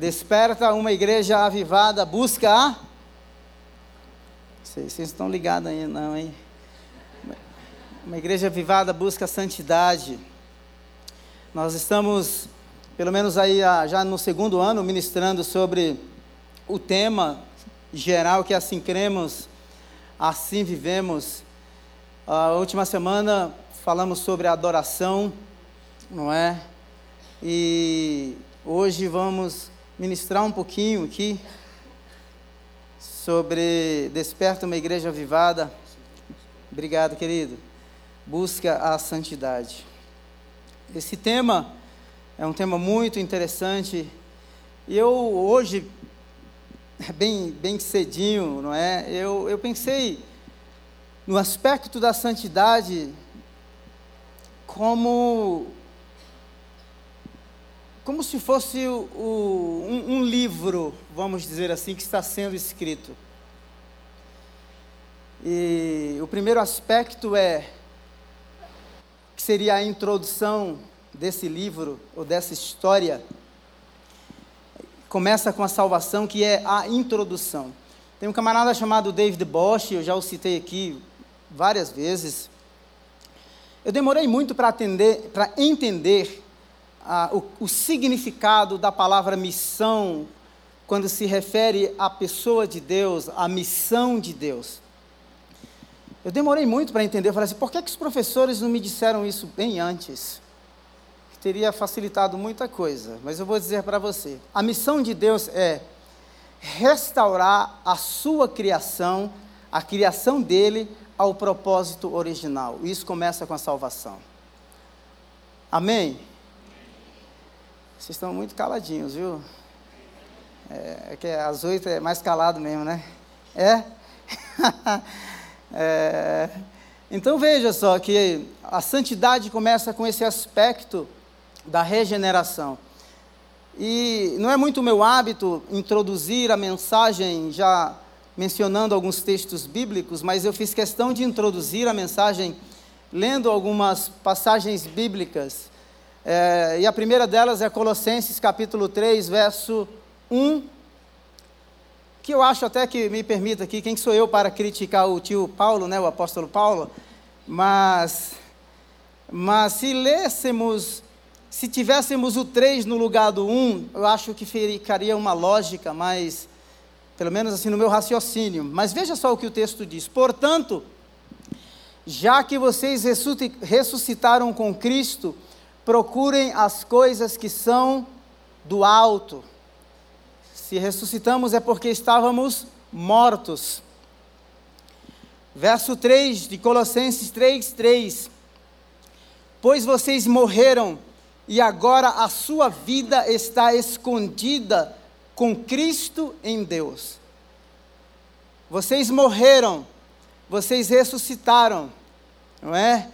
Desperta uma igreja avivada, busca a. Vocês estão ligados aí, não, hein? Uma igreja avivada busca a santidade. Nós estamos, pelo menos aí já no segundo ano, ministrando sobre o tema geral que é assim cremos, assim vivemos. A última semana falamos sobre a adoração, não é? E hoje vamos ministrar um pouquinho aqui sobre Desperta uma Igreja Avivada. Obrigado, querido. Busca a santidade. Esse tema é um tema muito interessante. Eu hoje, bem, bem cedinho, não é? Eu, eu pensei no aspecto da santidade como como se fosse o, o, um, um livro, vamos dizer assim, que está sendo escrito. E o primeiro aspecto é que seria a introdução desse livro ou dessa história. Começa com a salvação, que é a introdução. Tem um camarada chamado David Bosch, eu já o citei aqui várias vezes. Eu demorei muito para entender o, o significado da palavra missão quando se refere à pessoa de Deus, à missão de Deus. Eu demorei muito para entender, eu falei assim, por que, que os professores não me disseram isso bem antes? Que teria facilitado muita coisa, mas eu vou dizer para você. A missão de Deus é restaurar a sua criação, a criação dele, ao propósito original. Isso começa com a salvação. Amém? Vocês estão muito caladinhos, viu? É, é que às oito é mais calado mesmo, né? É? é? Então veja só que a santidade começa com esse aspecto da regeneração. E não é muito meu hábito introduzir a mensagem já mencionando alguns textos bíblicos, mas eu fiz questão de introduzir a mensagem lendo algumas passagens bíblicas é, e a primeira delas é Colossenses capítulo 3, verso 1, que eu acho até que me permita aqui, quem sou eu para criticar o tio Paulo, né, o apóstolo Paulo, mas, mas se lêssemos, se tivéssemos o 3 no lugar do 1, eu acho que ficaria uma lógica mais, pelo menos assim no meu raciocínio. Mas veja só o que o texto diz: portanto, já que vocês ressuscitaram com Cristo, procurem as coisas que são do alto. Se ressuscitamos é porque estávamos mortos. Verso 3 de Colossenses 3, 3. Pois vocês morreram e agora a sua vida está escondida com Cristo em Deus. Vocês morreram, vocês ressuscitaram, não é?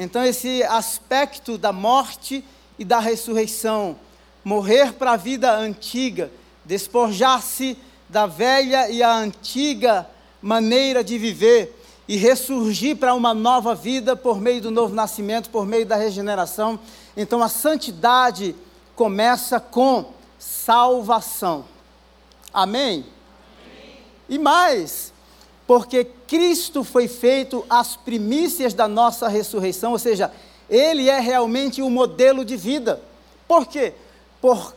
Então, esse aspecto da morte e da ressurreição, morrer para a vida antiga, despojar-se da velha e a antiga maneira de viver e ressurgir para uma nova vida por meio do novo nascimento, por meio da regeneração. Então, a santidade começa com salvação. Amém? Amém. E mais, porque Cristo foi feito as primícias da nossa ressurreição, ou seja, ele é realmente o modelo de vida. Por quê? Por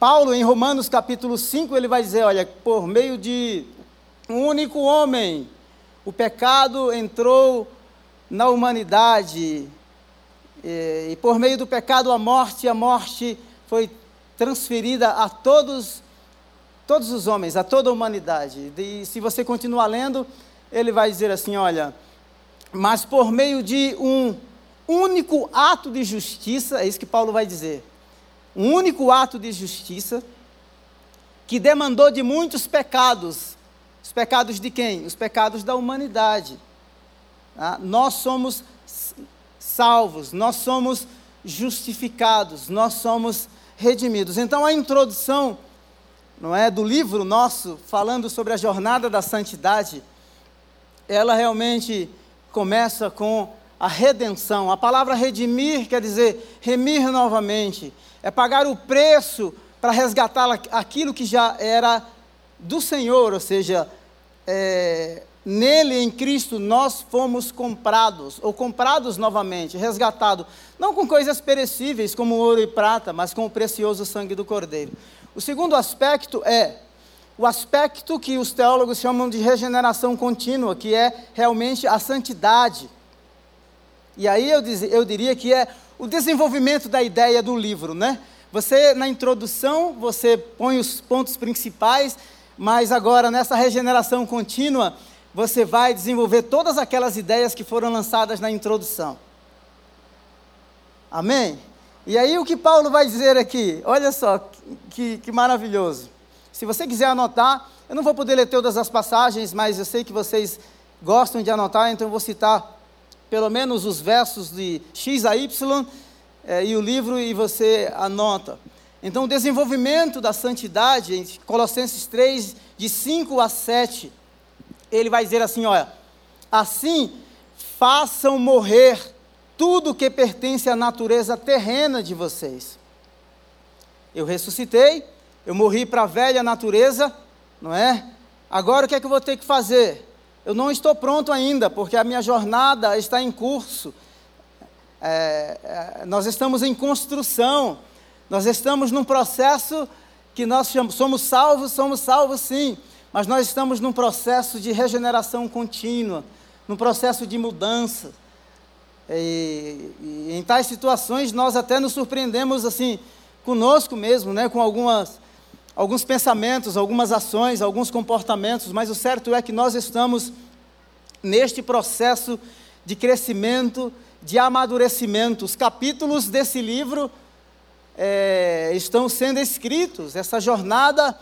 Paulo em Romanos capítulo 5, ele vai dizer, olha, por meio de um único homem, o pecado entrou na humanidade, e, e por meio do pecado a morte, a morte foi transferida a todos todos os homens, a toda a humanidade. E se você continuar lendo, ele vai dizer assim: olha, mas por meio de um único ato de justiça, é isso que Paulo vai dizer, um único ato de justiça, que demandou de muitos pecados. Os pecados de quem? Os pecados da humanidade. Ah, nós somos salvos, nós somos justificados, nós somos redimidos. Então a introdução não é, do livro nosso falando sobre a jornada da santidade, ela realmente começa com a redenção. A palavra redimir quer dizer remir novamente, é pagar o preço para resgatar aquilo que já era do Senhor, ou seja, é, nele, em Cristo, nós fomos comprados, ou comprados novamente, resgatados, não com coisas perecíveis como ouro e prata, mas com o precioso sangue do Cordeiro. O segundo aspecto é o aspecto que os teólogos chamam de regeneração contínua, que é realmente a santidade. E aí eu, diz, eu diria que é o desenvolvimento da ideia do livro, né? Você, na introdução, você põe os pontos principais, mas agora, nessa regeneração contínua, você vai desenvolver todas aquelas ideias que foram lançadas na introdução. Amém? E aí, o que Paulo vai dizer aqui? Olha só, que, que maravilhoso. Se você quiser anotar, eu não vou poder ler todas as passagens, mas eu sei que vocês gostam de anotar, então eu vou citar pelo menos os versos de X a Y é, e o livro e você anota. Então, o desenvolvimento da santidade, em Colossenses 3, de 5 a 7, ele vai dizer assim: olha, assim façam morrer tudo que pertence à natureza terrena de vocês. Eu ressuscitei, eu morri para a velha natureza, não é? Agora o que é que eu vou ter que fazer? Eu não estou pronto ainda, porque a minha jornada está em curso. É, é, nós estamos em construção, nós estamos num processo que nós chamamos, somos salvos, somos salvos sim, mas nós estamos num processo de regeneração contínua, num processo de mudança. E, e, em tais situações nós até nos surpreendemos assim, conosco mesmo, né, com algumas alguns pensamentos, algumas ações, alguns comportamentos, mas o certo é que nós estamos neste processo de crescimento, de amadurecimento. Os capítulos desse livro é, estão sendo escritos, essa jornada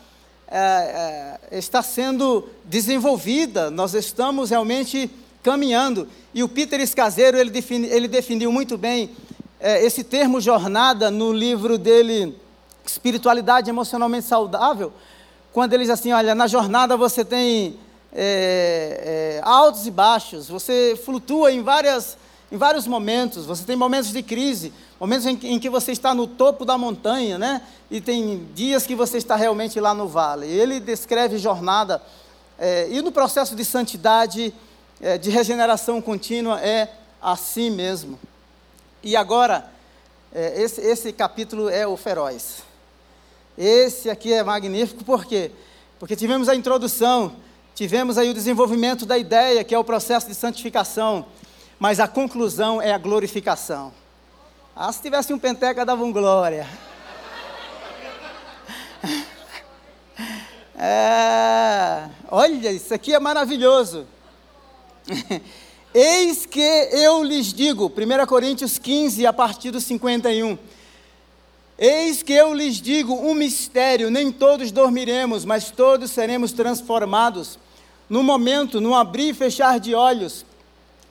é, é, está sendo desenvolvida, nós estamos realmente caminhando. E o Peter Escaseiro, ele, defini, ele definiu muito bem é, esse termo jornada no livro dele espiritualidade emocionalmente saudável, quando ele diz assim: olha, na jornada você tem é, é, altos e baixos, você flutua em, várias, em vários momentos, você tem momentos de crise, momentos em, em, que você está no topo da montanha, né? E tem dias que você está realmente lá no vale. Ele descreve jornada, é, e no processo de santidade, de regeneração contínua, é assim mesmo. E agora, esse, esse capítulo é o feroz. Esse aqui é magnífico, por quê? Porque tivemos a introdução, tivemos aí o desenvolvimento da ideia, que é o processo de santificação, mas a conclusão é a glorificação. Ah, se tivesse um penteca, dava um glória. É, olha, isso aqui é maravilhoso. Eis que eu lhes digo, 1 Coríntios 15, a partir do 51. Eis que eu lhes digo um mistério: nem todos dormiremos, mas todos seremos transformados. No momento, no abrir e fechar de olhos,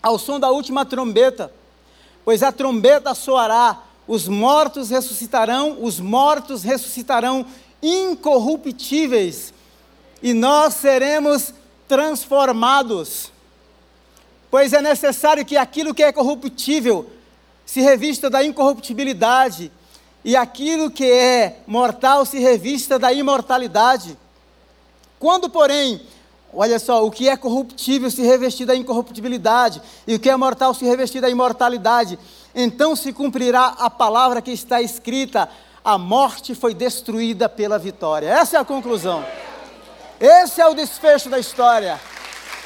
ao som da última trombeta, pois a trombeta soará, os mortos ressuscitarão, os mortos ressuscitarão incorruptíveis, e nós seremos transformados. Pois é necessário que aquilo que é corruptível se revista da incorruptibilidade e aquilo que é mortal se revista da imortalidade. Quando, porém, olha só, o que é corruptível se revestir da incorruptibilidade, e o que é mortal se revestir da imortalidade, então se cumprirá a palavra que está escrita: a morte foi destruída pela vitória. Essa é a conclusão. Esse é o desfecho da história.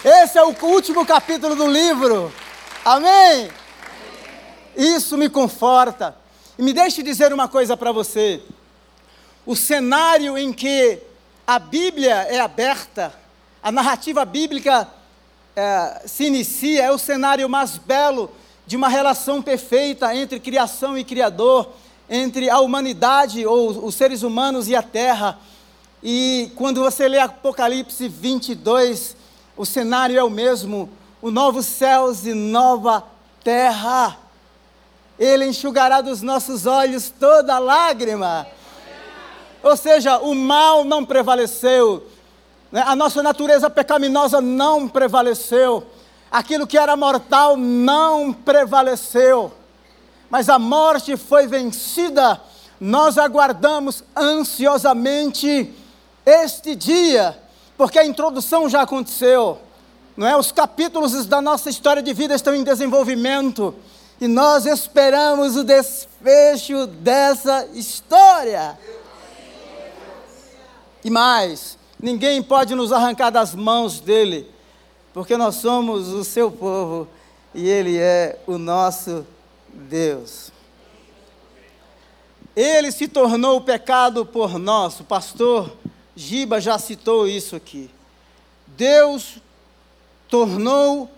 Esse é o último capítulo do livro. Amém? Isso me conforta. E me deixe dizer uma coisa para você: o cenário em que a Bíblia é aberta, a narrativa bíblica é, se inicia, é o cenário mais belo de uma relação perfeita entre criação e Criador, entre a humanidade ou os seres humanos e a terra. E quando você lê Apocalipse 22, o cenário é o mesmo: o novo céus e nova terra. Ele enxugará dos nossos olhos toda lágrima. Ou seja, o mal não prevaleceu, né? a nossa natureza pecaminosa não prevaleceu, aquilo que era mortal não prevaleceu, mas a morte foi vencida nós aguardamos ansiosamente este dia, porque a introdução já aconteceu, não é? Os capítulos da nossa história de vida estão em desenvolvimento e nós esperamos o desfecho dessa história. E mais, ninguém pode nos arrancar das mãos dele, porque nós somos o seu povo e ele é o nosso Deus. Ele se tornou pecado por nós. O pastor Giba já citou isso aqui. Deus tornou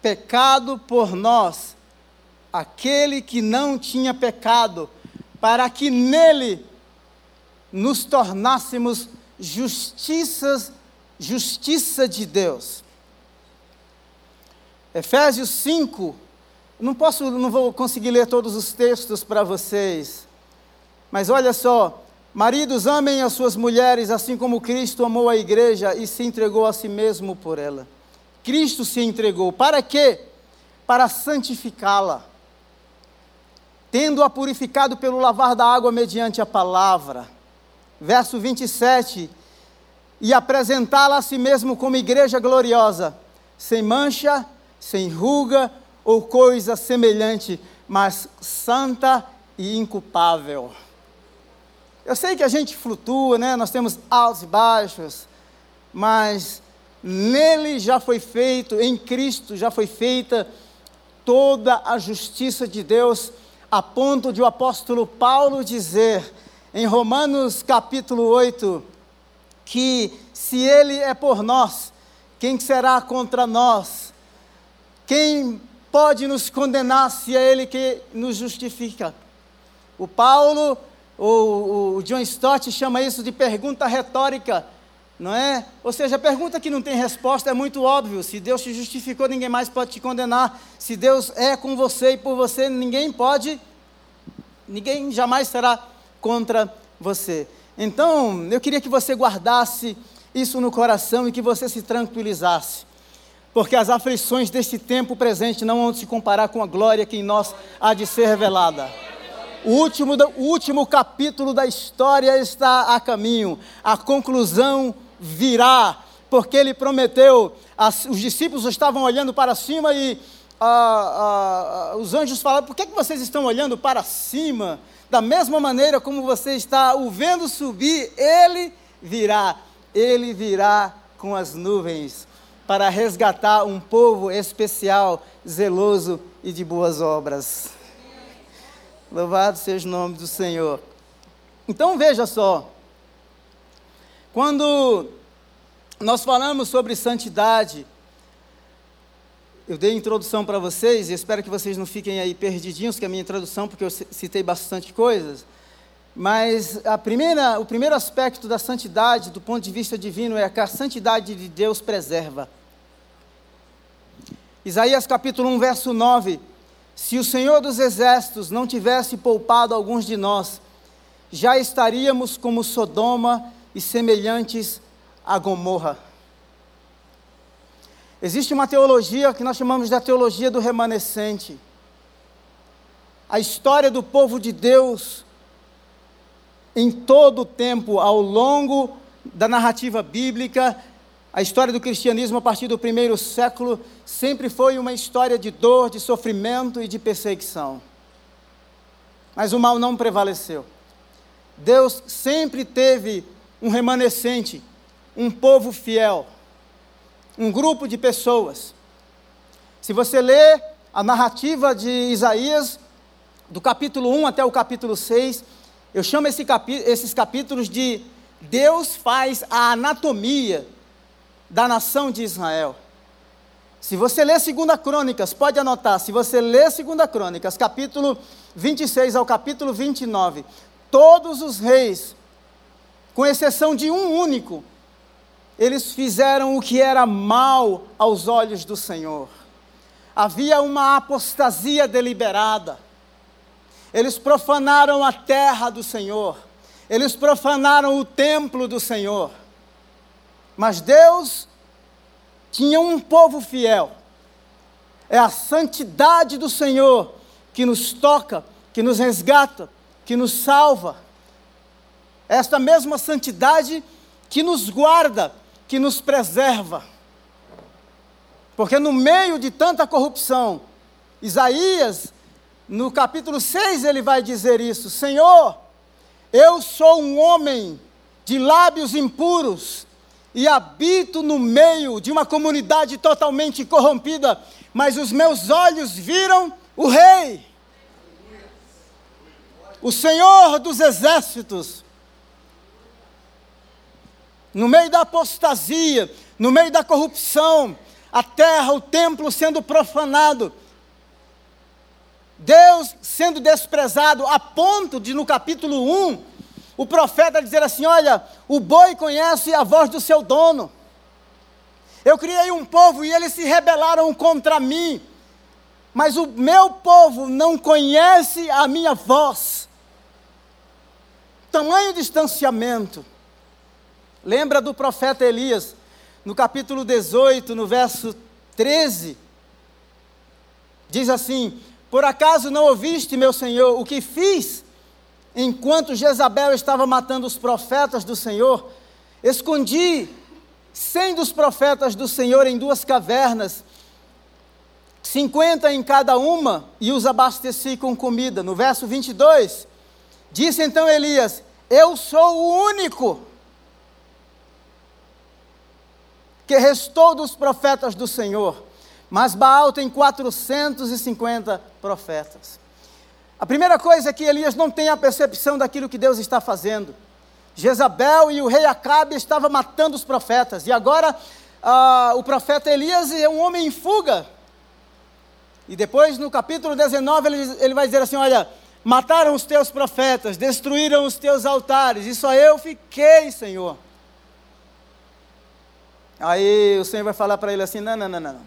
pecado por nós aquele que não tinha pecado, para que nele nos tornássemos justiças, justiça de Deus. Efésios 5, não posso, não vou conseguir ler todos os textos para vocês, mas olha só, maridos amem as suas mulheres assim como Cristo amou a igreja e se entregou a si mesmo por ela. Cristo se entregou, para quê? Para santificá-la, tendo-a purificado pelo lavar da água mediante a palavra. Verso 27, e apresentá-la a si mesmo como igreja gloriosa, sem mancha, sem ruga ou coisa semelhante, mas santa e inculpável. Eu sei que a gente flutua, né? Nós temos altos e baixos, mas nele já foi feito, em Cristo já foi feita toda a justiça de Deus, a ponto de o apóstolo Paulo dizer em Romanos capítulo 8 que se ele é por nós, quem será contra nós? Quem pode nos condenar se é Ele que nos justifica? O Paulo, ou o John Stott chama isso de pergunta retórica, não é? Ou seja, a pergunta que não tem resposta é muito óbvio. Se Deus te justificou, ninguém mais pode te condenar. Se Deus é com você e por você, ninguém pode, ninguém jamais será contra você. Então, eu queria que você guardasse isso no coração e que você se tranquilizasse porque as aflições deste tempo presente não vão se comparar com a glória que em nós há de ser revelada. O último, o último capítulo da história está a caminho, a conclusão virá, porque ele prometeu, as, os discípulos estavam olhando para cima e ah, ah, os anjos falaram: por que, que vocês estão olhando para cima? Da mesma maneira como você está o vendo subir, ele virá, ele virá com as nuvens para resgatar um povo especial, zeloso e de boas obras. Louvado seja o nome do Senhor. Então veja só, quando nós falamos sobre santidade, eu dei a introdução para vocês e espero que vocês não fiquem aí perdidinhos com a minha introdução, porque eu citei bastante coisas. Mas a primeira, o primeiro aspecto da santidade, do ponto de vista divino, é que a santidade de Deus preserva. Isaías capítulo 1, verso 9: Se o Senhor dos exércitos não tivesse poupado alguns de nós, já estaríamos como Sodoma e semelhantes a Gomorra. Existe uma teologia que nós chamamos de teologia do remanescente. A história do povo de Deus em todo o tempo, ao longo da narrativa bíblica, a história do cristianismo a partir do primeiro século sempre foi uma história de dor, de sofrimento e de perseguição. Mas o mal não prevaleceu. Deus sempre teve um remanescente, um povo fiel, um grupo de pessoas. Se você lê a narrativa de Isaías, do capítulo 1 até o capítulo 6, eu chamo esse esses capítulos de Deus faz a anatomia da nação de Israel. Se você ler 2 Crônicas, pode anotar, se você ler 2 Crônicas, capítulo 26 ao capítulo 29, todos os reis, com exceção de um único, eles fizeram o que era mal aos olhos do Senhor. Havia uma apostasia deliberada. Eles profanaram a terra do Senhor. Eles profanaram o templo do Senhor. Mas Deus tinha um povo fiel. É a santidade do Senhor que nos toca, que nos resgata, que nos salva, esta mesma santidade que nos guarda, que nos preserva. Porque no meio de tanta corrupção, Isaías, no capítulo 6, ele vai dizer isso: Senhor, eu sou um homem de lábios impuros e habito no meio de uma comunidade totalmente corrompida, mas os meus olhos viram o Rei, o Senhor dos exércitos. No meio da apostasia, no meio da corrupção, a terra, o templo sendo profanado, Deus sendo desprezado a ponto de, no capítulo 1, o profeta dizer assim: Olha, o boi conhece a voz do seu dono. Eu criei um povo e eles se rebelaram contra mim, mas o meu povo não conhece a minha voz. Tamanho distanciamento. Lembra do profeta Elias, no capítulo 18, no verso 13? Diz assim: Por acaso não ouviste, meu senhor, o que fiz enquanto Jezabel estava matando os profetas do Senhor? Escondi cem dos profetas do Senhor em duas cavernas, cinquenta em cada uma, e os abasteci com comida. No verso 22, disse então Elias: Eu sou o único que restou dos profetas do Senhor, mas Baal tem 450 profetas. A primeira coisa é que Elias não tem a percepção daquilo que Deus está fazendo. Jezabel e o rei Acabe estavam matando os profetas, e agora ah, o profeta Elias é um homem em fuga. E depois, no capítulo 19, ele, ele vai dizer assim: Olha, mataram os teus profetas, destruíram os teus altares, e só eu fiquei, Senhor. Aí o Senhor vai falar para ele assim: não, não, não, não.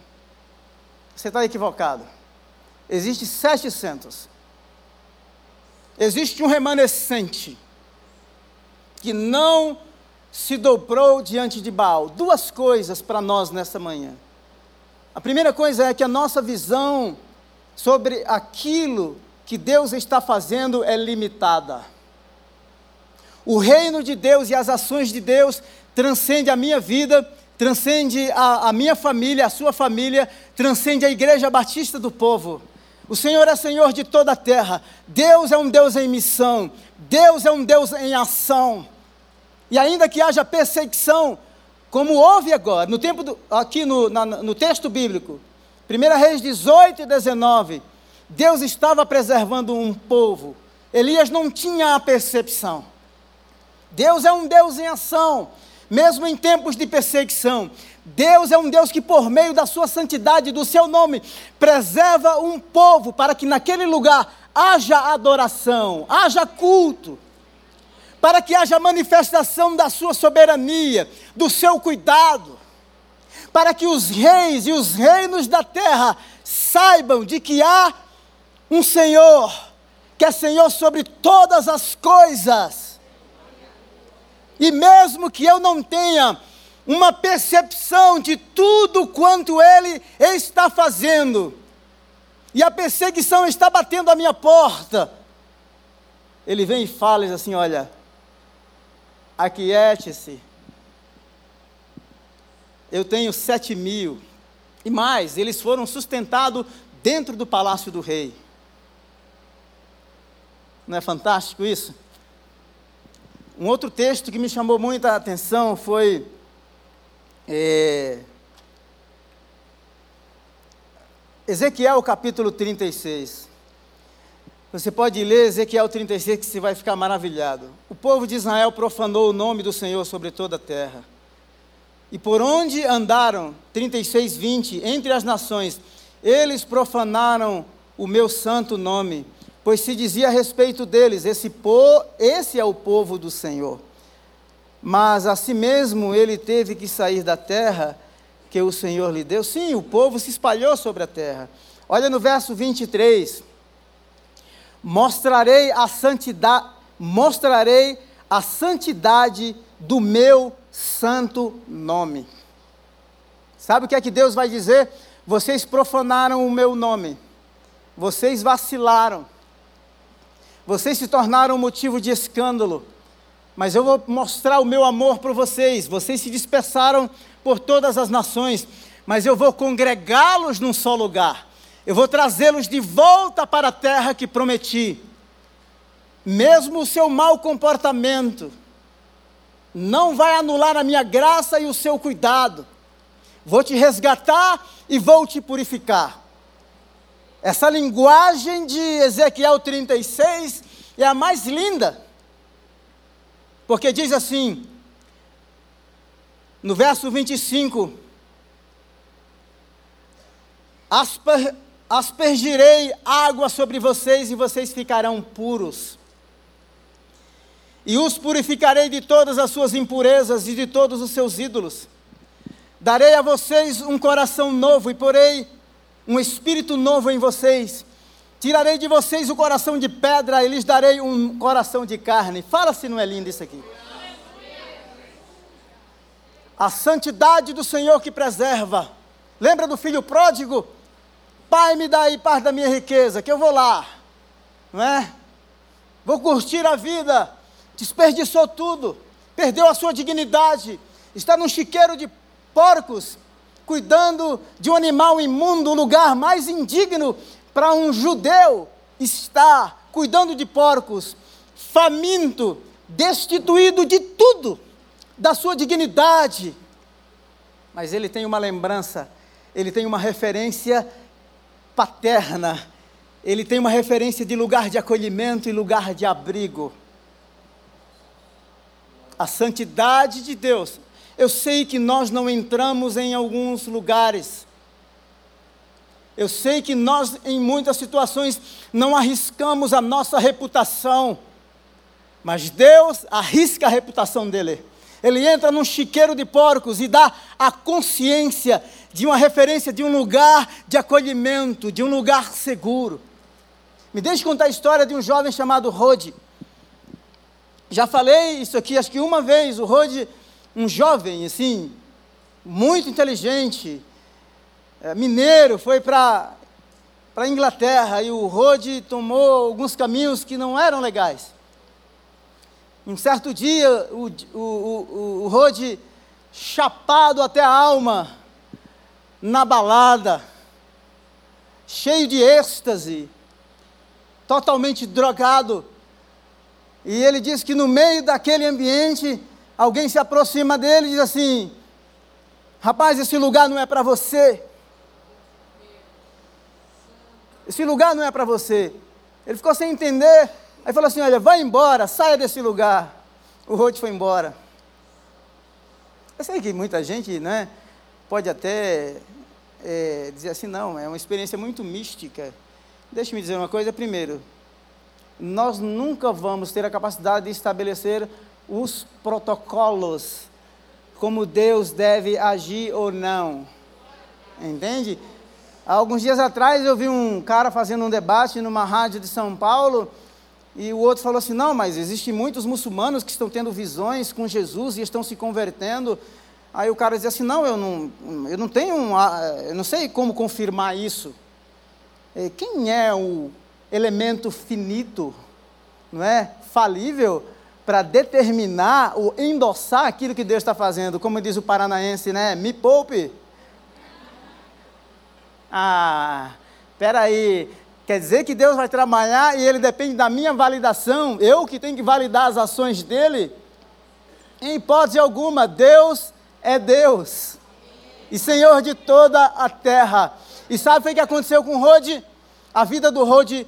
Você está equivocado. Existe 700. Existe um remanescente que não se dobrou diante de Baal. Duas coisas para nós nessa manhã. A primeira coisa é que a nossa visão sobre aquilo que Deus está fazendo é limitada. O reino de Deus e as ações de Deus transcende a minha vida transcende a, a minha família, a sua família, transcende a Igreja Batista do Povo. O Senhor é Senhor de toda a terra. Deus é um Deus em missão. Deus é um Deus em ação. E ainda que haja perseguição, como houve agora, no tempo do, aqui no, na, no texto bíblico, 1 Reis 18 e 19, Deus estava preservando um povo. Elias não tinha a percepção. Deus é um Deus em ação mesmo em tempos de perseguição. Deus é um Deus que, por meio da sua santidade, do seu nome, preserva um povo para que naquele lugar haja adoração, haja culto, para que haja manifestação da sua soberania, do seu cuidado, para que os reis e os reinos da terra saibam de que há um Senhor, que é Senhor sobre todas as coisas e mesmo que eu não tenha uma percepção de tudo quanto ele está fazendo, e a perseguição está batendo a minha porta, ele vem e fala assim: Olha, aquiete-se, eu tenho sete mil, e mais, eles foram sustentados dentro do palácio do rei. Não é fantástico isso? Um outro texto que me chamou muita atenção foi é, Ezequiel capítulo 36. Você pode ler Ezequiel 36 que você vai ficar maravilhado. O povo de Israel profanou o nome do Senhor sobre toda a terra. E por onde andaram, 36, 20, entre as nações, eles profanaram o meu santo nome pois se dizia a respeito deles: esse, po, esse é o povo do Senhor. Mas a si mesmo ele teve que sair da terra que o Senhor lhe deu. Sim, o povo se espalhou sobre a terra. Olha no verso 23. Mostrarei a santidade, mostrarei a santidade do meu santo nome. Sabe o que é que Deus vai dizer? Vocês profanaram o meu nome. Vocês vacilaram Vocês se tornaram motivo de escândalo. Mas eu vou mostrar o meu amor para vocês. Vocês se dispersaram por todas as nações, mas eu vou congregá-los num só lugar. Eu vou trazê-los de volta para a terra que prometi. Mesmo o seu mau comportamento não vai anular a minha graça e o seu cuidado. Vou te resgatar e vou te purificar. Essa linguagem de Ezequiel 36 é a mais linda, porque diz assim, no verso 25: Asper, Aspergirei água sobre vocês e vocês ficarão puros. E os purificarei de todas as suas impurezas e de todos os seus ídolos. Darei a vocês um coração novo e porei um espírito novo em vocês. Tirarei de vocês o coração de pedra e lhes darei um coração de carne. Fala se não é lindo isso aqui. A santidade do Senhor que preserva. Lembra do filho pródigo? Pai, me dá aí parte da minha riqueza, que eu vou lá. Não é? Vou curtir a vida. Desperdiçou tudo. Perdeu a sua dignidade. Está num chiqueiro de porcos cuidando de um animal imundo, o lugar mais indigno para um judeu estar cuidando de porcos, faminto, destituído de tudo, da sua dignidade. Mas ele tem uma lembrança, ele tem uma referência paterna, ele tem uma referência de lugar de acolhimento e lugar de abrigo. A santidade de Deus eu sei que nós não entramos em alguns lugares. Eu sei que nós, em muitas situações, não arriscamos a nossa reputação. Mas Deus arrisca a reputação dele. Ele entra num chiqueiro de porcos e dá a consciência de uma referência de um lugar de acolhimento, de um lugar seguro. Me deixe contar a história de um jovem chamado Rode. Já falei isso aqui, acho que uma vez. O Rode um jovem, assim, muito inteligente, é, mineiro, foi para a Inglaterra e o Rode tomou alguns caminhos que não eram legais. Um certo dia, o, o, o, o Rode, chapado até a alma, na balada, cheio de êxtase, totalmente drogado, e ele diz que no meio daquele ambiente, alguém se aproxima dele e diz assim: Rapaz, esse lugar não é para você. Esse lugar não é para você. Ele ficou sem entender. Aí falou assim: Olha, vai embora, saia desse lugar. O Rode foi embora. Eu sei que muita gente né, pode até é, dizer assim: não, é uma experiência muito mística. Deixe-me dizer uma coisa primeiro. Nós nunca vamos ter a capacidade de estabelecer os protocolos, como Deus deve agir ou não. Entende? Alguns dias atrás eu vi um cara fazendo um debate numa rádio de São Paulo e o outro falou assim: não, mas existem muitos muçulmanos que estão tendo visões com Jesus e estão se convertendo. Aí o cara dizia assim: não, eu não, eu não tenho, um, eu não sei como confirmar isso. Quem é o elemento finito, não é? Falível para determinar ou endossar aquilo que Deus está fazendo, como diz o paranaense, né? Me poupe. Ah, peraí, quer dizer que Deus vai trabalhar e ele depende da minha validação, eu que tenho que validar as ações dele? Em hipótese alguma, Deus é Deus e Senhor de toda a terra. E sabe o que aconteceu com Rode? A vida do Rode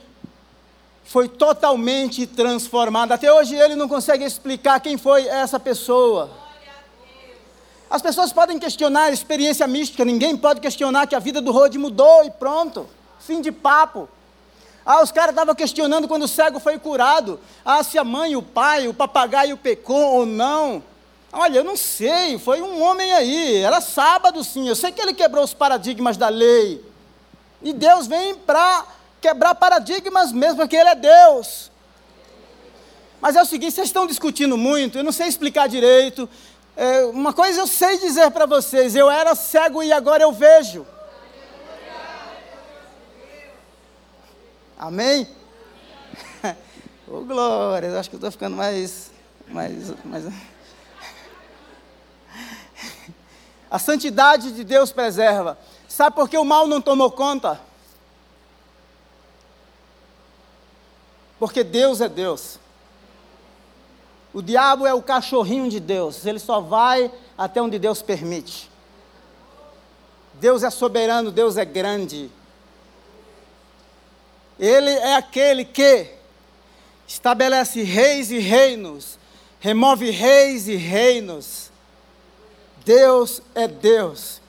foi totalmente transformado. Até hoje ele não consegue explicar quem foi essa pessoa. As pessoas podem questionar a experiência mística, ninguém pode questionar que a vida do Rode mudou e pronto. Fim de papo. Ah, os caras estavam questionando quando o cego foi curado. Ah, se a mãe, o pai, o papagaio pecou ou não. Olha, eu não sei, foi um homem aí, era sábado sim, eu sei que ele quebrou os paradigmas da lei. E Deus vem para quebrar paradigmas mesmo, porque Ele é Deus. Mas é o seguinte, vocês estão discutindo muito, eu não sei explicar direito. É, uma coisa eu sei dizer para vocês: eu era cego e agora eu vejo. Amém? Ô, oh, glória, eu acho que eu estou ficando mais, mais, mais... A santidade de Deus preserva. Sabe por que o mal não tomou conta? Porque Deus é Deus. O diabo é o cachorrinho de Deus, ele só vai até onde Deus permite. Deus é soberano, Deus é grande. Ele é aquele que estabelece reis e reinos, remove reis e reinos. Deus é Deus.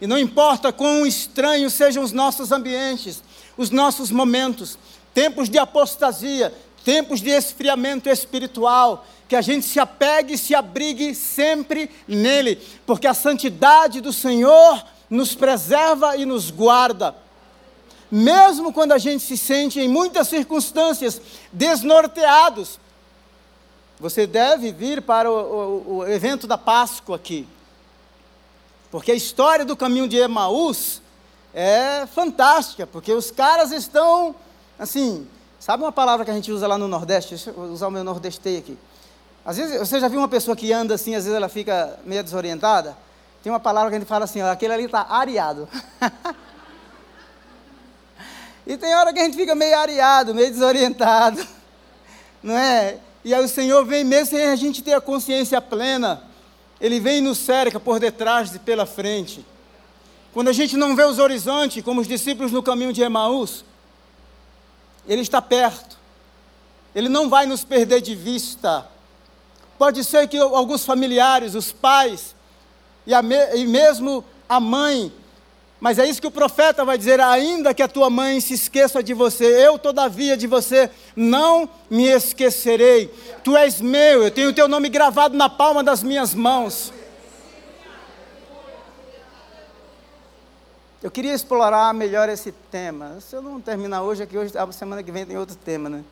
E não importa quão estranhos sejam os nossos ambientes, os nossos momentos, tempos de apostasia, tempos de esfriamento espiritual, que a gente se apegue e se abrigue sempre nele, porque a santidade do Senhor nos preserva e nos guarda. Mesmo quando a gente se sente em muitas circunstâncias desnorteados, você deve vir para o, o, o evento da Páscoa aqui, porque a história do caminho de Emaús é fantástica, porque os caras estão, assim, sabe uma palavra que a gente usa lá no Nordeste? Deixa eu usar o meu nordestei aqui. Às vezes, você já viu uma pessoa que anda assim, às vezes ela fica meio desorientada? Tem uma palavra que a gente fala assim, ó, aquele ali está areado. e tem hora que a gente fica meio areado, meio desorientado. Não é? E aí o Senhor vem mesmo sem a gente ter a consciência plena. Ele vem e nos cerca por detrás e pela frente. Quando a gente não vê os horizontes, como os discípulos no caminho de Emaús, Ele está perto. Ele não vai nos perder de vista. Pode ser que alguns familiares, os pais e, me, e mesmo a mãe, mas é isso que o profeta vai dizer: ainda que a tua mãe se esqueça de você, eu todavia de você não me esquecerei. Tu és meu, eu tenho o teu nome gravado na palma das minhas mãos. Eu queria explorar melhor esse tema. Se eu não terminar hoje, aqui hoje, a semana que vem tem outro tema, né?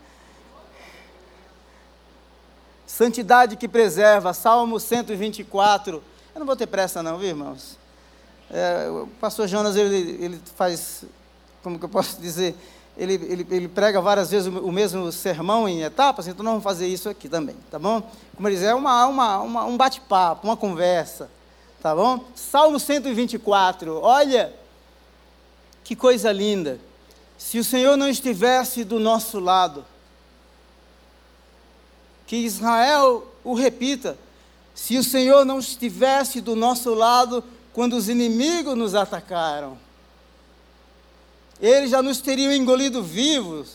Santidade que preserva, Salmo 124. Eu não vou ter pressa não, viu, irmãos? É, o pastor Jonas, ele, ele faz, como que eu posso dizer, ele, ele, ele prega várias vezes o, o, mesmo sermão em etapas, então nós vamos fazer isso aqui também, tá bom? Como ele diz, é uma, uma, uma um bate-papo, uma conversa, tá bom? Salmo 124, olha que coisa linda. Se o Senhor não estivesse do nosso lado, que Israel o repita: se o Senhor não estivesse do nosso lado quando os inimigos nos atacaram, eles já nos teriam engolido vivos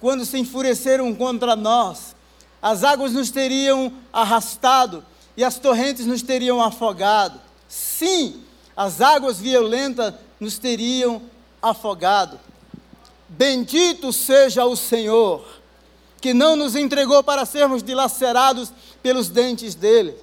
quando se enfureceram contra nós. As águas nos teriam arrastado e as torrentes nos teriam afogado. Sim, as águas violentas nos teriam afogado. Bendito seja o Senhor que não nos entregou para sermos dilacerados pelos dentes dele.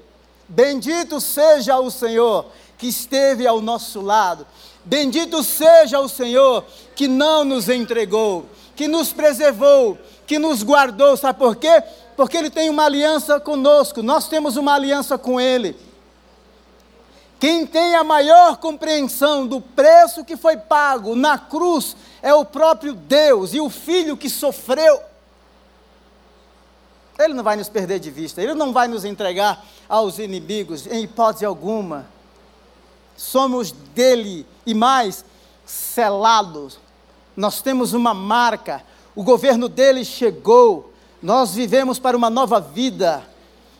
Bendito seja o Senhor que esteve ao nosso lado. Bendito seja o Senhor que não nos entregou, que nos preservou, que nos guardou. Sabe por quê? Porque Ele tem uma aliança conosco, nós temos uma aliança com Ele. Quem tem a maior compreensão do preço que foi pago na cruz é o próprio Deus e o Filho que sofreu ele não vai nos perder de vista, Ele não vai nos entregar aos inimigos, em hipótese alguma. Somos dele e mais, selados. Nós temos uma marca, o governo dele chegou, nós vivemos para uma nova vida.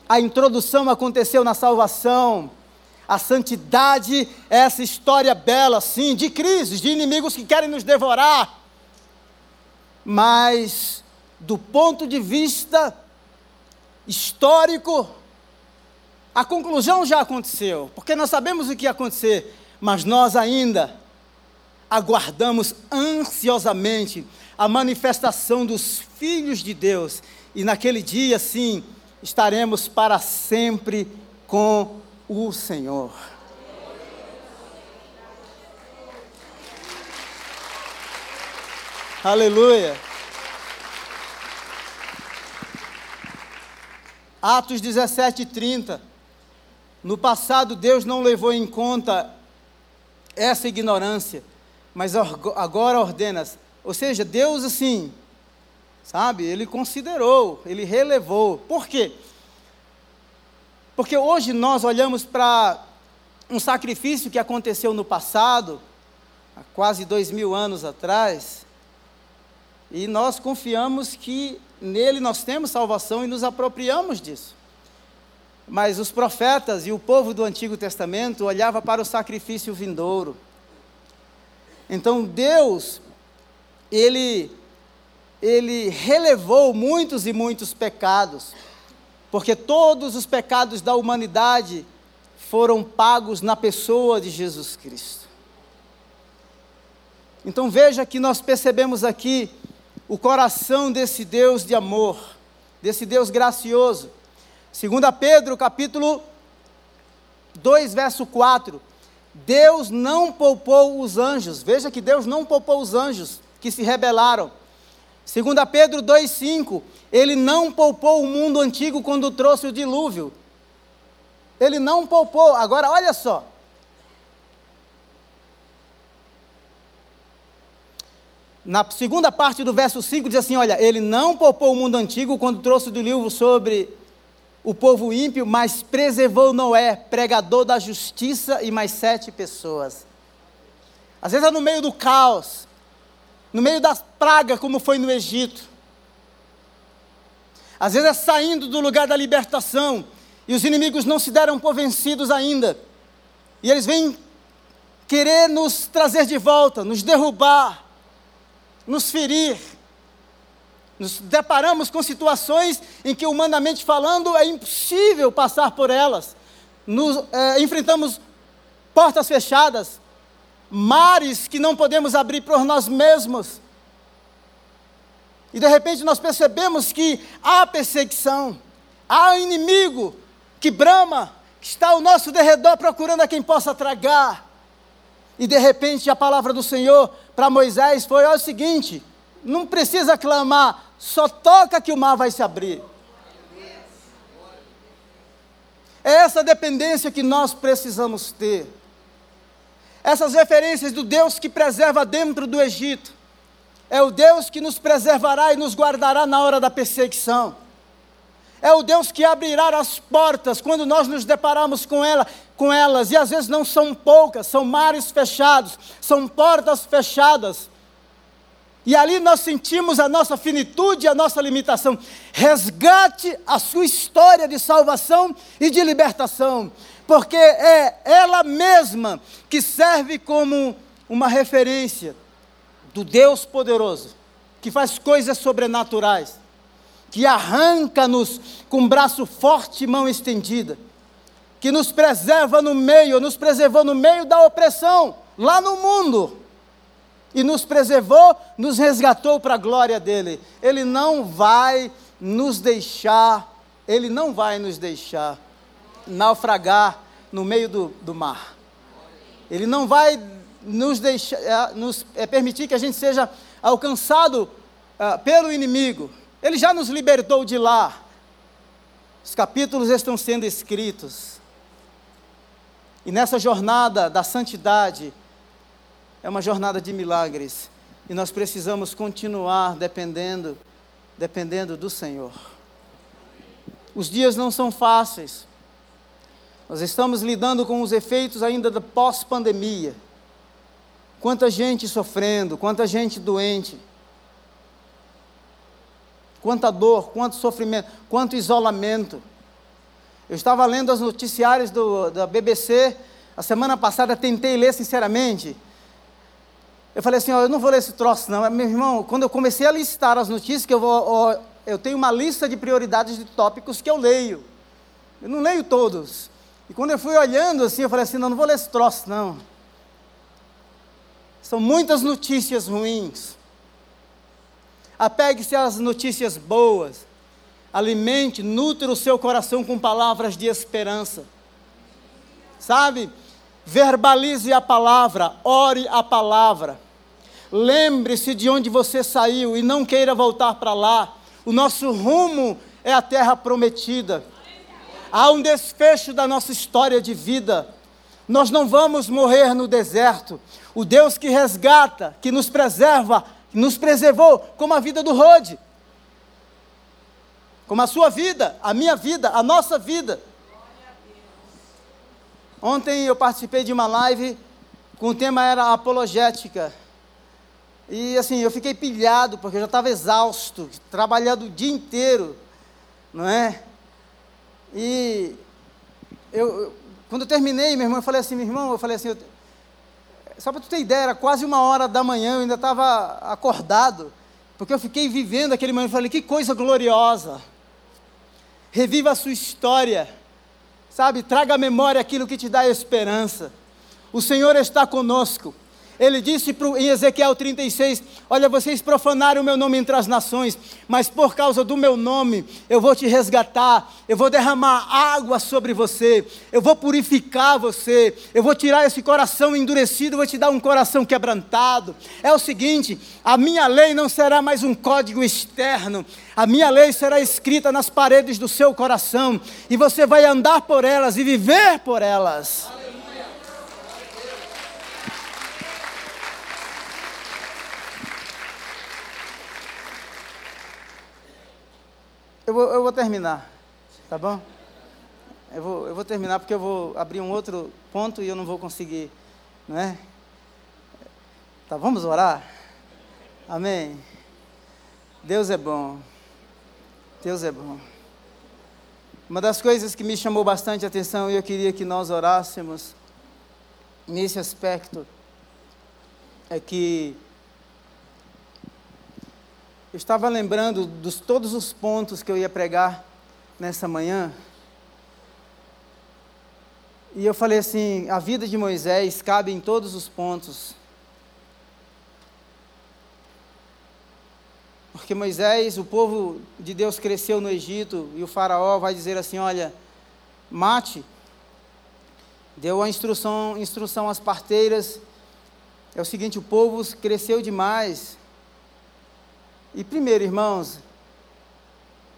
A introdução aconteceu na salvação. A santidade é essa história bela, sim, de crises, de inimigos que querem nos devorar. Mas, do ponto de vista histórico, a conclusão já aconteceu, porque nós sabemos o que ia acontecer, mas nós ainda aguardamos ansiosamente a manifestação dos filhos de Deus, e naquele dia, sim, estaremos para sempre com o Senhor. Aleluia. Atos 17, 30. No passado, Deus não levou em conta essa ignorância, mas agora ordena. Ou seja, Deus, assim, Sabe? Ele considerou, ele relevou. Por quê? Porque hoje nós olhamos para um sacrifício que aconteceu no passado, há quase dois mil anos atrás, e nós confiamos que nele nós temos salvação e nos apropriamos disso. Mas os profetas e o povo do Antigo Testamento olhava para o sacrifício vindouro. Então Deus, ele ele relevou muitos e muitos pecados, porque todos os pecados da humanidade foram pagos na pessoa de Jesus Cristo. Então veja que nós percebemos aqui o coração desse Deus de amor, desse Deus gracioso. 2 Pedro, capítulo 2, verso 4. Deus não poupou os anjos. Veja que Deus não poupou os anjos que se rebelaram. 2 Pedro 2,5, ele não poupou o mundo antigo quando trouxe o dilúvio. Ele não poupou. Agora, olha só. Na segunda parte do verso 5 diz assim: Olha, ele não poupou o mundo antigo quando trouxe o dilúvio sobre o povo ímpio, mas preservou Noé, pregador da justiça, e mais sete pessoas. Às vezes é no meio do caos, no meio das pragas, como foi no Egito. Às vezes é saindo do lugar da libertação, e os inimigos não se deram por vencidos ainda, e eles vêm querer nos trazer de volta, nos derrubar, nos ferir. Nos deparamos com situações em que, humanamente falando, é impossível passar por elas. Nos, é, enfrentamos portas fechadas, mares que não podemos abrir por nós mesmos. E de repente nós percebemos que há perseguição, há um inimigo que brama, que está ao nosso derredor procurando a quem possa tragar. E de repente a palavra do Senhor para Moisés foi: o seguinte, não precisa clamar, só toca que o mar vai se abrir. É essa dependência que nós precisamos ter essas referências do Deus que preserva dentro do Egito. É o Deus que nos preservará e nos guardará na hora da perseguição. É o Deus que abrirá as portas quando nós nos deparamos com, ela, com elas. E às vezes não são poucas, são mares fechados, são portas fechadas. E ali nós sentimos a nossa finitude, a nossa limitação. Resgate a sua história de salvação e de libertação porque é ela mesma que serve como uma referência do Deus poderoso, que faz coisas sobrenaturais, que arranca-nos com braço forte e mão estendida, que nos preserva no meio, nos preservou no meio da opressão, lá no mundo, e nos preservou, nos resgatou para a glória dele. Ele não vai nos deixar, ele não vai nos deixar naufragar no meio do, do mar. Ele não vai nos deixar, é, nos é, permitir que a gente seja alcançado uh, pelo inimigo. Ele já nos libertou de lá. Os capítulos estão sendo escritos. E nessa jornada da santidade, é uma jornada de milagres. E nós precisamos continuar dependendo, dependendo do Senhor. Os dias não são fáceis. Nós estamos lidando com os efeitos ainda da pós-pandemia. Quanta gente sofrendo, quanta gente doente. Quanta dor, quanto sofrimento, quanto isolamento. Eu estava lendo os noticiários do, da BBC, a semana passada tentei ler sinceramente. Eu falei assim, ó, eu não vou ler esse troço não. Meu irmão, quando eu comecei a listar as notícias, que eu vou, ó, eu tenho uma lista de prioridades de tópicos que eu leio. Eu não leio todos. E quando eu fui olhando assim, eu falei assim: não, não vou ler esse troço, não. São muitas notícias ruins. Apegue-se às notícias boas. Alimente, nutre o seu coração com palavras de esperança. Sabe? Verbalize a palavra, ore a palavra. Lembre-se de onde você saiu e não queira voltar para lá. O nosso rumo é a terra prometida há um desfecho da nossa história de vida. Nós não vamos morrer no deserto. O Deus que resgata, que nos preserva, nos preservou, como a vida do Rode. como a sua vida, a minha vida, a nossa vida. Ontem eu participei de uma live com o tema era apologética. E assim, eu fiquei pilhado, porque eu já estava exausto, trabalhando o dia inteiro, não é? E eu, quando eu terminei, meu irmão, eu falei assim, meu irmão, eu falei assim, eu, só para tu ter ideia, era quase uma hora da manhã, eu ainda estava acordado, porque eu fiquei vivendo aquele momento, eu falei, que coisa gloriosa. Reviva a sua história, sabe? Traga à memória aquilo que te dá esperança. O Senhor está conosco. Ele disse em Ezequiel 36: Olha, vocês profanaram o meu nome entre as nações, mas por causa do meu nome eu vou te resgatar, eu vou derramar água sobre você, eu vou purificar você, eu vou tirar esse coração endurecido, vou te dar um coração quebrantado. É o seguinte: a minha lei não será mais um código externo, a minha lei será escrita nas paredes do seu coração, e você vai andar por elas e viver por elas. Eu vou, eu vou terminar, tá bom? Eu vou, eu vou terminar porque eu vou abrir um outro ponto e eu não vou conseguir, não é? Tá, vamos orar? Amém? Deus é bom. Deus é bom. Uma das coisas que me chamou bastante atenção e eu queria que nós orássemos nesse aspecto é que eu estava lembrando dos todos os pontos que eu ia pregar nessa manhã. E eu falei assim: a vida de Moisés cabe em todos os pontos. Porque Moisés, o povo de Deus cresceu no Egito e o Faraó vai dizer assim: olha, mate. Deu a instrução, instrução às parteiras. É o seguinte: o povo cresceu demais. E primeiro, irmãos,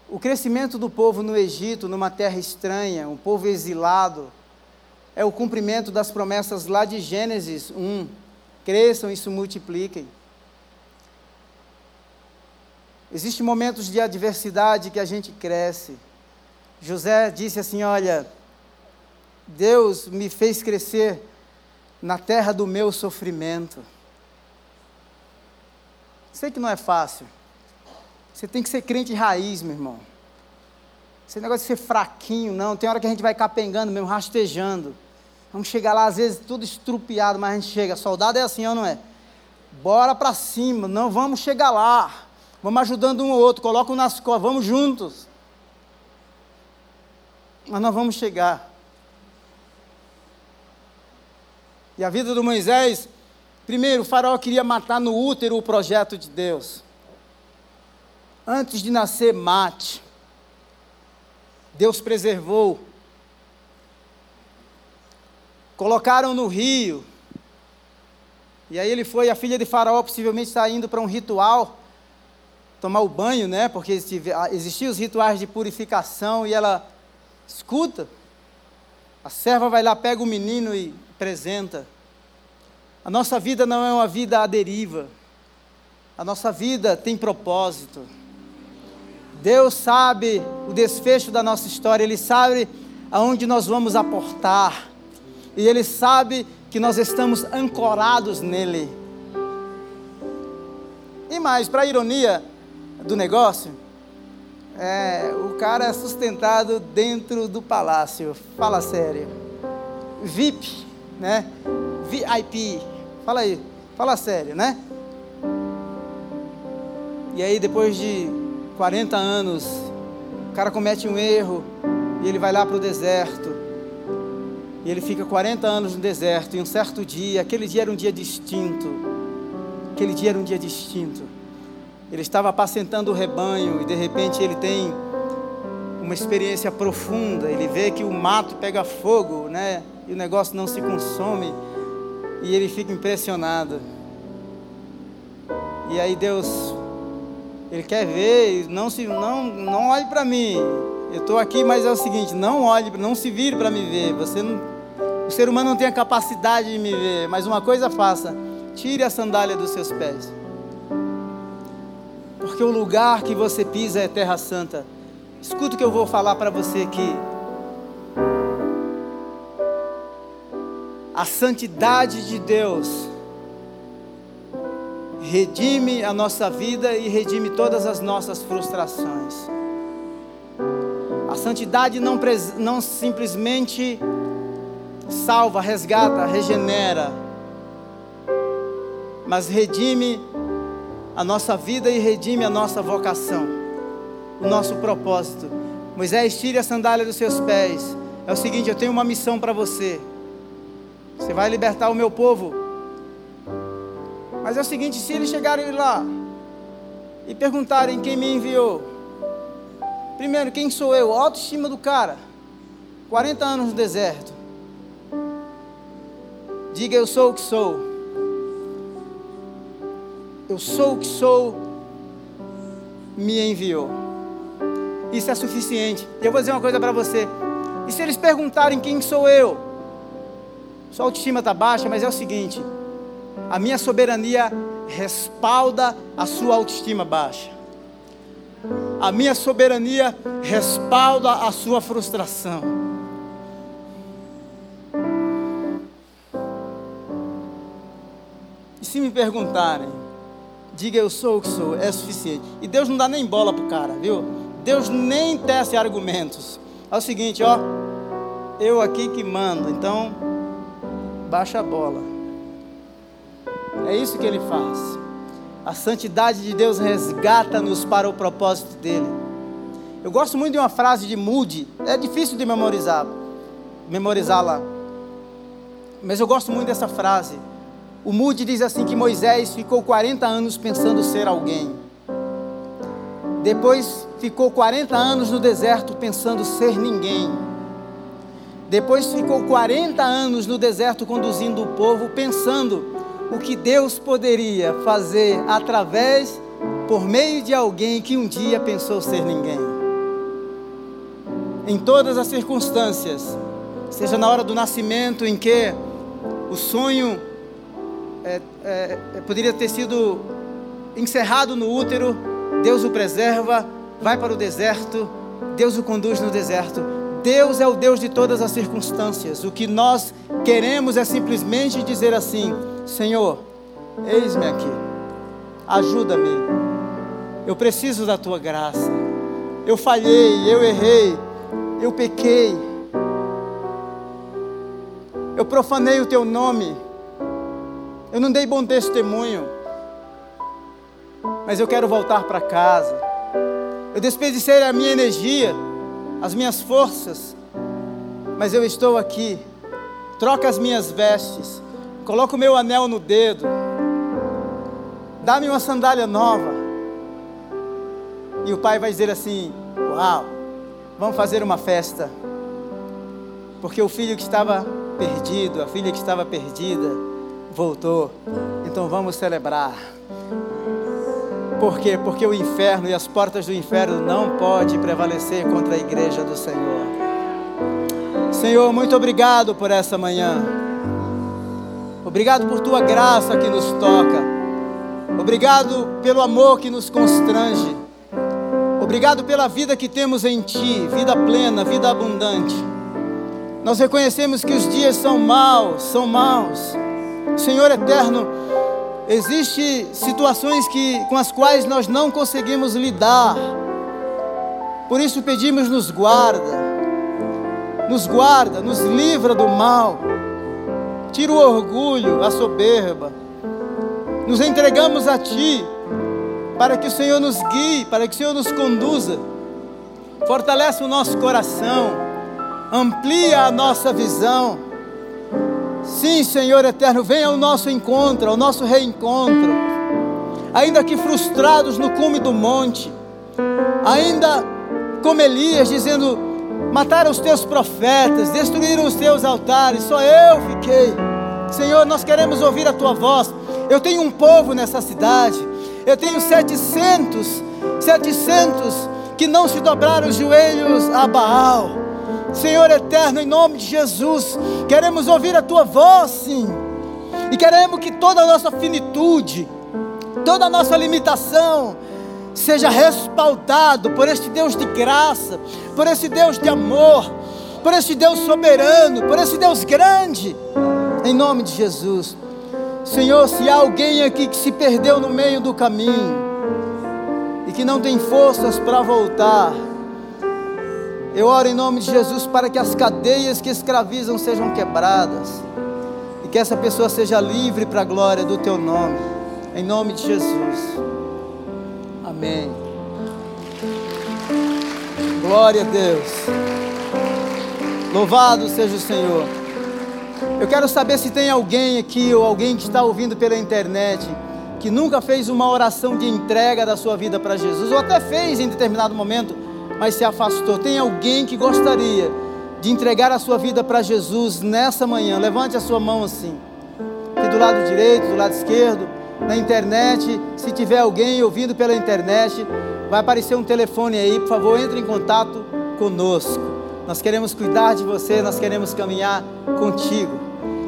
o crescimento do povo no Egito, numa terra estranha, um povo exilado, é o cumprimento das promessas lá de Gênesis 1. Cresçam e se multipliquem. Existem momentos de adversidade que a gente cresce. José disse assim: Olha, Deus me fez crescer na terra do meu sofrimento. Sei que não é fácil. Você tem que ser crente raiz, meu irmão. Esse negócio de ser fraquinho, não. Tem hora que a gente vai capengando mesmo, rastejando. Vamos chegar lá, às vezes, tudo estrupiado, mas a gente chega. Soldado é assim, ou não é? Bora para cima, não vamos chegar lá. Vamos ajudando um ou outro, colocam nas costas, vamos juntos. Mas nós vamos chegar. E a vida do Moisés, primeiro, o faraó queria matar no útero o projeto de Deus antes de nascer, mate. Deus preservou. Colocaram no rio. E aí ele foi, a filha de Faraó possivelmente está indo para um ritual, tomar o banho, né? Porque ah, existiam os rituais de purificação e ela escuta. A serva vai lá, pega o menino e apresenta. A nossa vida não é uma vida à deriva. A nossa vida tem propósito. Deus sabe o desfecho da nossa história, Ele sabe aonde nós vamos aportar, e Ele sabe que nós estamos ancorados nele. E mais, para a ironia do negócio, é, o cara é sustentado dentro do palácio, fala sério. VIP, né? VIP, fala aí, fala sério, né? E aí depois de 40 anos, o cara comete um erro e ele vai lá para o deserto. E ele fica 40 anos no deserto. E um certo dia, aquele dia era um dia distinto. Aquele dia era um dia distinto. Ele estava apacentando o rebanho e de repente ele tem uma experiência profunda. Ele vê que o mato pega fogo, né? E o negócio não se consome. E ele fica impressionado. E aí Deus ele quer ver, não se, não, não olhe para mim. Eu estou aqui, mas é o seguinte: não olhe, não se vire para me ver. Você não, o ser humano não tem a capacidade de me ver. Mas uma coisa faça: tire a sandália dos seus pés, porque o lugar que você pisa é Terra Santa. Escuta o que eu vou falar para você aqui. A santidade de Deus redime a nossa vida e redime todas as nossas frustrações. A santidade não, não simplesmente salva, resgata, regenera, mas redime a nossa vida e redime a nossa vocação, o nosso propósito. Moisés, tire a sandália dos seus pés. É o seguinte: eu tenho uma missão para você. Você vai libertar o meu povo. Mas é o seguinte: se eles chegarem lá e perguntarem quem me enviou, primeiro, quem sou eu? A autoestima do cara. 40 anos no deserto. Diga eu sou o que sou. Eu sou o que sou, me enviou. Isso é suficiente. Eu vou dizer uma coisa para você. E se eles perguntarem quem sou eu? Sua autoestima está baixa, mas é o seguinte: a minha soberania respalda a sua autoestima baixa. A minha soberania respalda a sua frustração. se me perguntarem, diga eu sou o que sou, é suficiente. E Deus não dá nem bola pro cara, viu? Deus nem tece argumentos. É o seguinte, ó, eu aqui que mando, então baixa a bola. É isso que ele faz. A santidade de Deus resgata-nos para o propósito dele. Eu gosto muito de uma frase de Moody, é difícil de memorizar, memorizá-la. Mas eu gosto muito dessa frase. O Moody diz assim que Moisés ficou 40 anos pensando ser alguém. Depois ficou 40 anos no deserto pensando ser ninguém. Depois ficou 40 anos no deserto conduzindo o povo, pensando o que Deus poderia fazer através, por meio de alguém que um dia pensou ser ninguém. Em todas as circunstâncias, seja na hora do nascimento em que o sonho é, é, é, poderia ter sido encerrado no útero, Deus o preserva, vai para o deserto, Deus o conduz no deserto. Deus é o Deus de todas as circunstâncias. O que nós queremos é simplesmente dizer assim: Senhor, eis-me aqui, ajuda-me, eu preciso da tua graça. Eu falhei, eu errei, eu pequei, eu profanei o teu nome. Eu não dei bom testemunho, mas eu quero voltar para casa. Eu desperdicei a minha energia, as minhas forças, mas eu estou aqui. Troca as minhas vestes, coloca o meu anel no dedo, dá-me uma sandália nova. E o pai vai dizer assim: Uau, vamos fazer uma festa. Porque o filho que estava perdido, a filha que estava perdida, voltou. Então vamos celebrar. Por quê? Porque o inferno e as portas do inferno não podem prevalecer contra a igreja do Senhor. Senhor, muito obrigado por essa manhã. Obrigado por tua graça que nos toca. Obrigado pelo amor que nos constrange. Obrigado pela vida que temos em Ti, vida plena, vida abundante. Nós reconhecemos que os dias são maus, são maus. Senhor eterno, existem situações que, com as quais nós não conseguimos lidar. Por isso pedimos, nos guarda, nos guarda, nos livra do mal, tira o orgulho, a soberba. Nos entregamos a Ti, para que o Senhor nos guie, para que o Senhor nos conduza. Fortalece o nosso coração, amplia a nossa visão Sim, Senhor eterno, venha ao nosso encontro, ao nosso reencontro. Ainda que frustrados no cume do monte, ainda como Elias dizendo: mataram os teus profetas, destruíram os teus altares, só eu fiquei. Senhor, nós queremos ouvir a tua voz. Eu tenho um povo nessa cidade, eu tenho 700, 700 que não se dobraram os joelhos a Baal. Senhor eterno, em nome de Jesus, queremos ouvir a tua voz, sim, e queremos que toda a nossa finitude, toda a nossa limitação, seja respaldado por este Deus de graça, por esse Deus de amor, por esse Deus soberano, por esse Deus grande, em nome de Jesus. Senhor, se há alguém aqui que se perdeu no meio do caminho e que não tem forças para voltar, eu oro em nome de Jesus para que as cadeias que escravizam sejam quebradas e que essa pessoa seja livre para a glória do teu nome, em nome de Jesus. Amém. Glória a Deus. Louvado seja o Senhor. Eu quero saber se tem alguém aqui ou alguém que está ouvindo pela internet que nunca fez uma oração de entrega da sua vida para Jesus, ou até fez em determinado momento, mas se afastou. Tem alguém que gostaria de entregar a sua vida para Jesus nessa manhã? Levante a sua mão assim. Aqui do lado direito, do lado esquerdo, na internet. Se tiver alguém ouvindo pela internet, vai aparecer um telefone aí, por favor, entre em contato conosco. Nós queremos cuidar de você, nós queremos caminhar contigo.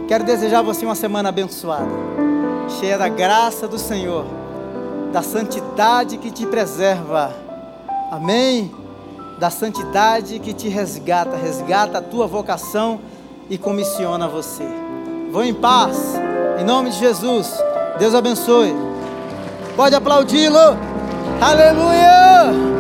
Quero desejar a você uma semana abençoada, cheia da graça do Senhor, da santidade que te preserva. Amém? Da santidade que te resgata, resgata a tua vocação e comissiona você. Vou em paz, em nome de Jesus. Deus abençoe. Pode aplaudi-lo. Aleluia!